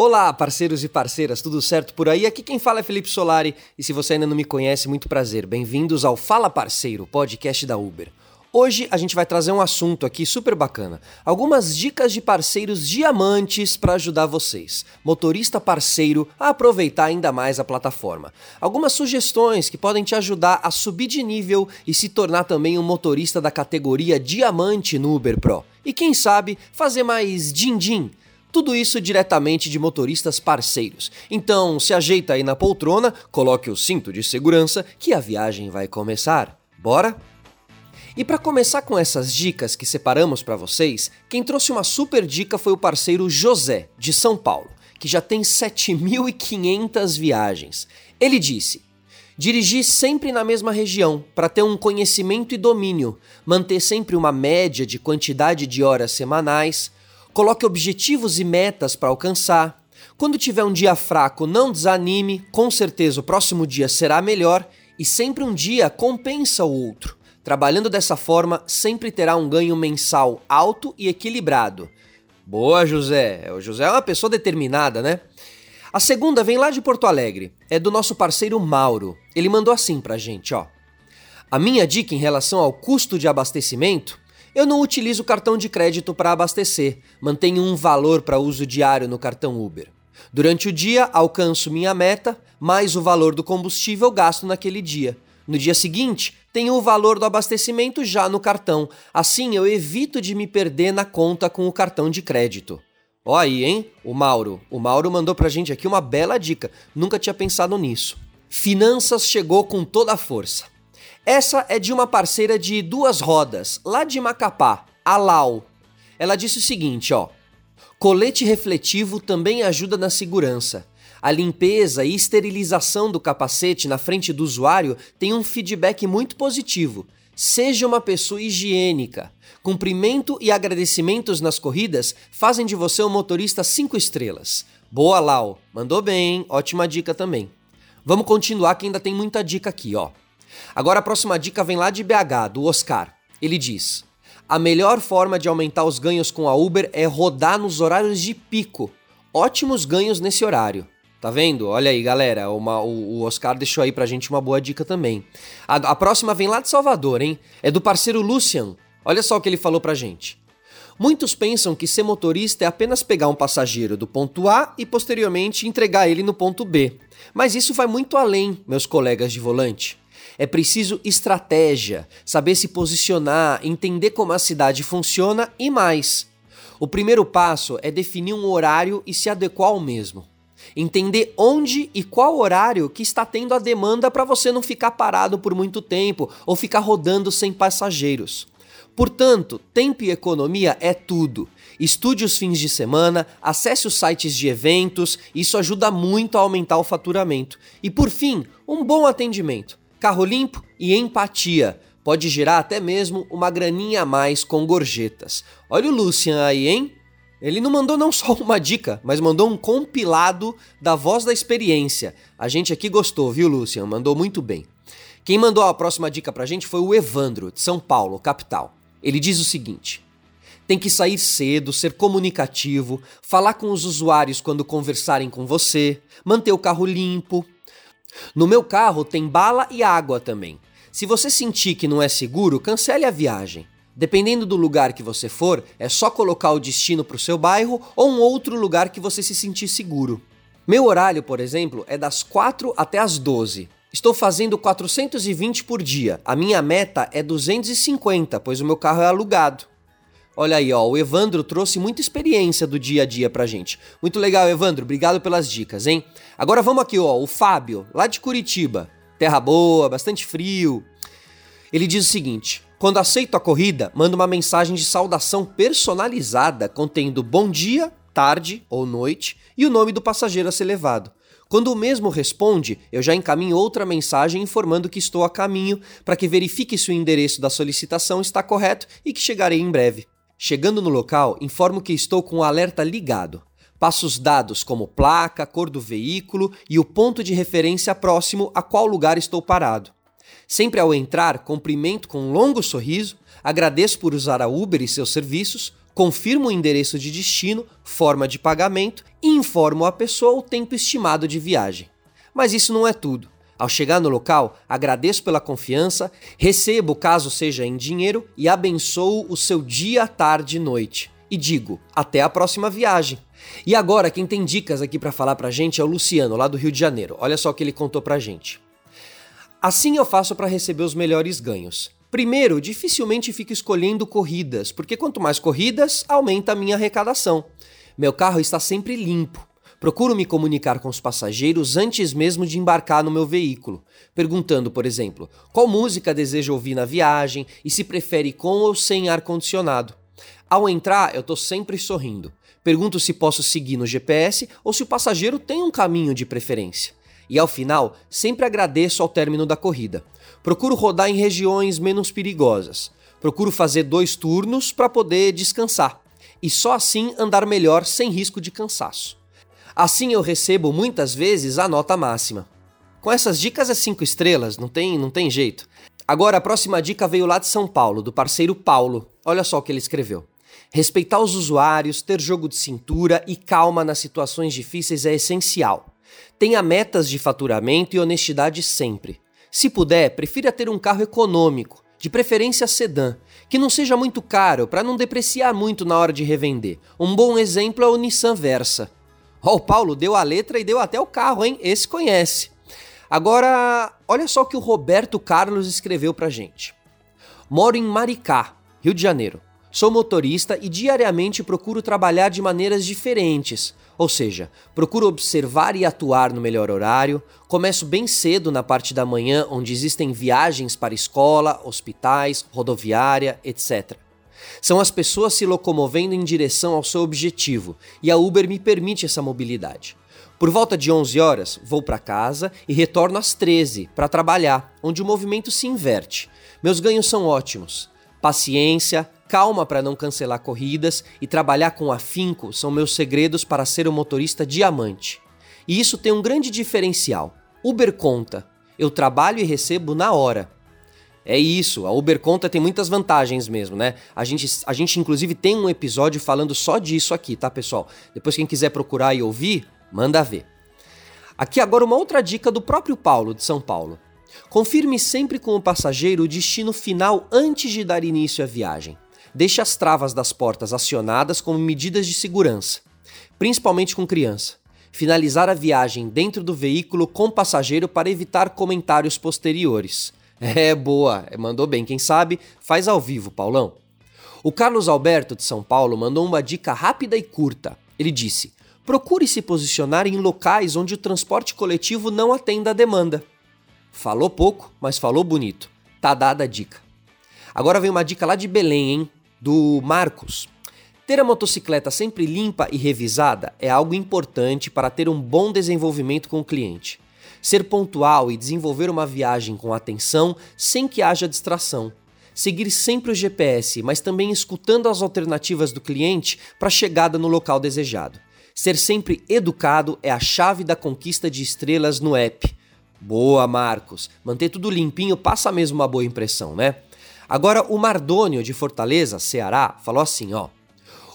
Olá, parceiros e parceiras, tudo certo por aí? Aqui quem fala é Felipe Solari e se você ainda não me conhece, muito prazer. Bem-vindos ao Fala Parceiro, podcast da Uber. Hoje a gente vai trazer um assunto aqui super bacana. Algumas dicas de parceiros diamantes para ajudar vocês, motorista parceiro, a aproveitar ainda mais a plataforma. Algumas sugestões que podem te ajudar a subir de nível e se tornar também um motorista da categoria diamante no Uber Pro. E quem sabe fazer mais din-din tudo isso diretamente de motoristas parceiros. Então, se ajeita aí na poltrona, coloque o cinto de segurança que a viagem vai começar. Bora? E para começar com essas dicas que separamos para vocês, quem trouxe uma super dica foi o parceiro José, de São Paulo, que já tem 7.500 viagens. Ele disse: Dirigir sempre na mesma região para ter um conhecimento e domínio, manter sempre uma média de quantidade de horas semanais, coloque objetivos e metas para alcançar. Quando tiver um dia fraco, não desanime, com certeza o próximo dia será melhor e sempre um dia compensa o outro. Trabalhando dessa forma, sempre terá um ganho mensal alto e equilibrado. Boa, José. O José é uma pessoa determinada, né? A segunda vem lá de Porto Alegre. É do nosso parceiro Mauro. Ele mandou assim pra gente, ó. A minha dica em relação ao custo de abastecimento eu não utilizo cartão de crédito para abastecer, mantenho um valor para uso diário no cartão Uber. Durante o dia, alcanço minha meta, mais o valor do combustível gasto naquele dia. No dia seguinte, tenho o valor do abastecimento já no cartão. Assim, eu evito de me perder na conta com o cartão de crédito. Ó aí, hein? O Mauro. O Mauro mandou pra gente aqui uma bela dica. Nunca tinha pensado nisso. Finanças chegou com toda a força. Essa é de uma parceira de duas rodas, lá de Macapá, a Lau. Ela disse o seguinte, ó: Colete refletivo também ajuda na segurança. A limpeza e esterilização do capacete na frente do usuário tem um feedback muito positivo. Seja uma pessoa higiênica. Cumprimento e agradecimentos nas corridas fazem de você um motorista 5 estrelas. Boa, Lau. Mandou bem, ótima dica também. Vamos continuar que ainda tem muita dica aqui, ó. Agora a próxima dica vem lá de BH, do Oscar. Ele diz: A melhor forma de aumentar os ganhos com a Uber é rodar nos horários de pico. Ótimos ganhos nesse horário. Tá vendo? Olha aí, galera. Uma, o, o, Oscar deixou aí pra gente uma boa dica também. A, a próxima vem lá de Salvador, hein? É do parceiro Lucian. Olha só o que ele falou pra gente. Muitos pensam que ser motorista é apenas pegar um passageiro do ponto A e posteriormente entregar ele no ponto B. Mas isso vai muito além, meus colegas de volante. É preciso estratégia, saber se posicionar, entender como a cidade funciona e mais. O primeiro passo é definir um horário e se adequar ao mesmo. Entender onde e qual horário que está tendo a demanda para você não ficar parado por muito tempo ou ficar rodando sem passageiros. Portanto, tempo e economia é tudo. Estude os fins de semana, acesse os sites de eventos, isso ajuda muito a aumentar o faturamento. E por fim, um bom atendimento, carro limpo e empatia. Pode gerar até mesmo uma graninha a mais com gorjetas. Olha o Lucian aí, hein? Ele não mandou não só uma dica, mas mandou um compilado da voz da experiência. A gente aqui gostou, viu, Lucian? Mandou muito bem. Quem mandou a próxima dica pra gente foi o Evandro, de São Paulo, capital. Ele diz o seguinte: tem que sair cedo, ser comunicativo, falar com os usuários quando conversarem com você, manter o carro limpo. No meu carro tem bala e água também. Se você sentir que não é seguro, cancele a viagem. Dependendo do lugar que você for, é só colocar o destino para o seu bairro ou um outro lugar que você se sentir seguro. Meu horário, por exemplo, é das 4 até as 12. Estou fazendo 420 por dia. A minha meta é 250, pois o meu carro é alugado. Olha aí, ó, o Evandro trouxe muita experiência do dia a dia pra gente. Muito legal, Evandro, obrigado pelas dicas, hein? Agora vamos aqui, ó, o Fábio, lá de Curitiba. Terra boa, bastante frio. Ele diz o seguinte: quando aceito a corrida, mando uma mensagem de saudação personalizada contendo bom dia, tarde ou noite e o nome do passageiro a ser levado. Quando o mesmo responde, eu já encaminho outra mensagem informando que estou a caminho para que verifique se o endereço da solicitação está correto e que chegarei em breve. Chegando no local, informo que estou com o alerta ligado. Passo os dados como placa, cor do veículo e o ponto de referência próximo a qual lugar estou parado. Sempre ao entrar, cumprimento com um longo sorriso, agradeço por usar a Uber e seus serviços, confirmo o endereço de destino, forma de pagamento e informo a pessoa o tempo estimado de viagem. Mas isso não é tudo. Ao chegar no local, agradeço pela confiança, recebo, caso seja em dinheiro, e abençoo o seu dia, tarde e noite. E digo, até a próxima viagem. E agora, quem tem dicas aqui para falar pra gente é o Luciano, lá do Rio de Janeiro. Olha só o que ele contou pra gente. Assim eu faço para receber os melhores ganhos. Primeiro, dificilmente fico escolhendo corridas, porque quanto mais corridas, aumenta a minha arrecadação. Meu carro está sempre limpo. Procuro me comunicar com os passageiros antes mesmo de embarcar no meu veículo, perguntando, por exemplo, qual música deseja ouvir na viagem e se prefere com ou sem ar-condicionado. Ao entrar, eu estou sempre sorrindo. Pergunto se posso seguir no GPS ou se o passageiro tem um caminho de preferência. E ao final, sempre agradeço ao término da corrida. Procuro rodar em regiões menos perigosas. Procuro fazer dois turnos para poder descansar. E só assim andar melhor sem risco de cansaço. Assim eu recebo muitas vezes a nota máxima. Com essas dicas é 5 estrelas, não tem, não tem jeito. Agora a próxima dica veio lá de São Paulo, do parceiro Paulo. Olha só o que ele escreveu. Respeitar os usuários, ter jogo de cintura e calma nas situações difíceis é essencial. Tenha metas de faturamento e honestidade sempre. Se puder, prefira ter um carro econômico, de preferência sedã, que não seja muito caro para não depreciar muito na hora de revender. Um bom exemplo é o Nissan Versa. Ó, o Paulo deu a letra e deu até o carro, hein? Esse conhece. Agora, olha só o que o Roberto Carlos escreveu pra gente. Moro em Maricá, Rio de Janeiro. Sou motorista e diariamente procuro trabalhar de maneiras diferentes. Ou seja, procuro observar e atuar no melhor horário, começo bem cedo na parte da manhã onde existem viagens para escola, hospitais, rodoviária, etc. São as pessoas se locomovendo em direção ao seu objetivo, e a Uber me permite essa mobilidade. Por volta de 11 horas, vou para casa e retorno às 13 para trabalhar, onde o movimento se inverte. Meus ganhos são ótimos. Paciência, calma para não cancelar corridas e trabalhar com afinco são meus segredos para ser um motorista diamante. E isso tem um grande diferencial. Uber conta. Eu trabalho e recebo na hora. É isso, a Uber Conta tem muitas vantagens mesmo, né? A gente, a gente inclusive tem um episódio falando só disso aqui, tá, pessoal? Depois quem quiser procurar e ouvir, manda ver. Aqui agora uma outra dica do próprio Paulo de São Paulo. Confirme sempre com o passageiro o destino final antes de dar início à viagem. Deixe as travas das portas acionadas como medidas de segurança, principalmente com criança. Finalizar a viagem dentro do veículo com passageiro para evitar comentários posteriores. É boa, mandou bem. Quem sabe faz ao vivo, Paulão. O Carlos Alberto de São Paulo mandou uma dica rápida e curta. Ele disse: procure se posicionar em locais onde o transporte coletivo não atenda a demanda. Falou pouco, mas falou bonito. Tá dada a dica. Agora vem uma dica lá de Belém, hein? Do Marcos. Ter a motocicleta sempre limpa e revisada é algo importante para ter um bom desenvolvimento com o cliente ser pontual e desenvolver uma viagem com atenção sem que haja distração. Seguir sempre o GPS, mas também escutando as alternativas do cliente para chegada no local desejado. Ser sempre educado é a chave da conquista de estrelas no app. Boa, Marcos. Manter tudo limpinho passa mesmo uma boa impressão, né? Agora, o Mardônio de Fortaleza, Ceará, falou assim, ó.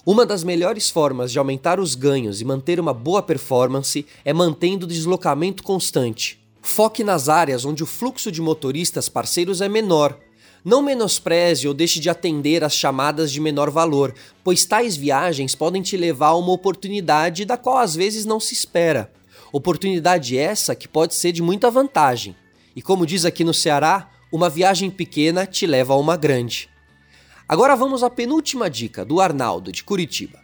Uma das melhores formas de aumentar os ganhos e manter uma boa performance é mantendo o deslocamento constante. Foque nas áreas onde o fluxo de motoristas parceiros é menor. Não menospreze ou deixe de atender às chamadas de menor valor, pois tais viagens podem te levar a uma oportunidade da qual às vezes não se espera. Oportunidade essa que pode ser de muita vantagem. E como diz aqui no Ceará, uma viagem pequena te leva a uma grande. Agora vamos à penúltima dica do Arnaldo, de Curitiba.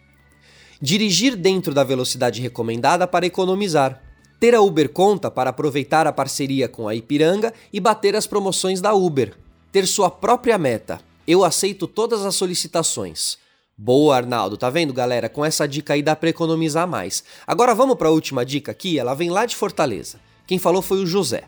Dirigir dentro da velocidade recomendada para economizar. Ter a Uber Conta para aproveitar a parceria com a Ipiranga e bater as promoções da Uber. Ter sua própria meta. Eu aceito todas as solicitações. Boa, Arnaldo. Tá vendo, galera? Com essa dica aí dá para economizar mais. Agora vamos para a última dica aqui, ela vem lá de Fortaleza. Quem falou foi o José.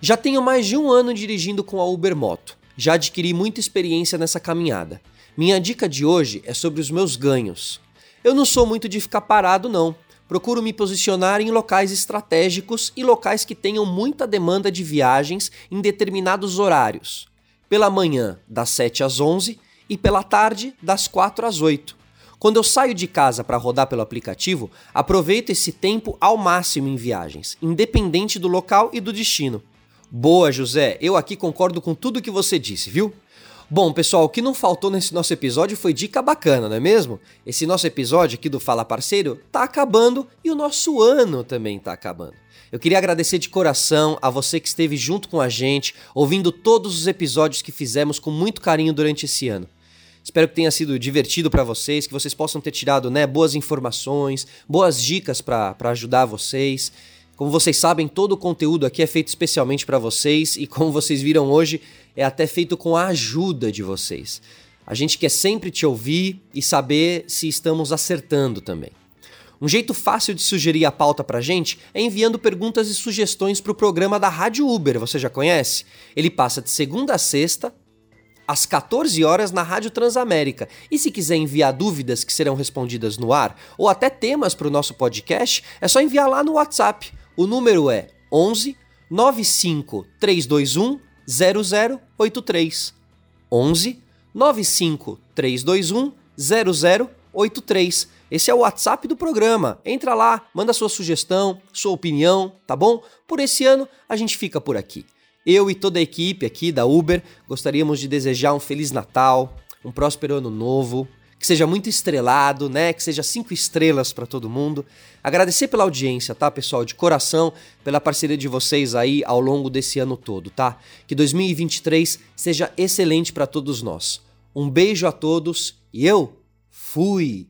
Já tenho mais de um ano dirigindo com a Uber Moto. Já adquiri muita experiência nessa caminhada. Minha dica de hoje é sobre os meus ganhos. Eu não sou muito de ficar parado, não. Procuro me posicionar em locais estratégicos e locais que tenham muita demanda de viagens em determinados horários. Pela manhã, das 7 às 11 e pela tarde, das 4 às 8. Quando eu saio de casa para rodar pelo aplicativo, aproveito esse tempo ao máximo em viagens, independente do local e do destino. Boa, José, eu aqui concordo com tudo que você disse, viu? Bom, pessoal, o que não faltou nesse nosso episódio foi dica bacana, não é mesmo? Esse nosso episódio aqui do Fala Parceiro tá acabando e o nosso ano também tá acabando. Eu queria agradecer de coração a você que esteve junto com a gente, ouvindo todos os episódios que fizemos com muito carinho durante esse ano. Espero que tenha sido divertido para vocês, que vocês possam ter tirado né, boas informações, boas dicas para ajudar vocês. Como vocês sabem, todo o conteúdo aqui é feito especialmente para vocês e como vocês viram hoje, é até feito com a ajuda de vocês. A gente quer sempre te ouvir e saber se estamos acertando também. Um jeito fácil de sugerir a pauta pra gente é enviando perguntas e sugestões pro programa da Rádio Uber, você já conhece? Ele passa de segunda a sexta, às 14 horas na Rádio Transamérica. E se quiser enviar dúvidas que serão respondidas no ar, ou até temas para o nosso podcast, é só enviar lá no WhatsApp. O número é 11 95 321 0083. 11 95 321 0083. Esse é o WhatsApp do programa. Entra lá, manda sua sugestão, sua opinião, tá bom? Por esse ano a gente fica por aqui. Eu e toda a equipe aqui da Uber gostaríamos de desejar um feliz Natal, um próspero ano novo, que seja muito estrelado, né? Que seja cinco estrelas para todo mundo. Agradecer pela audiência, tá, pessoal? De coração, pela parceria de vocês aí ao longo desse ano todo, tá? Que 2023 seja excelente para todos nós. Um beijo a todos e eu fui!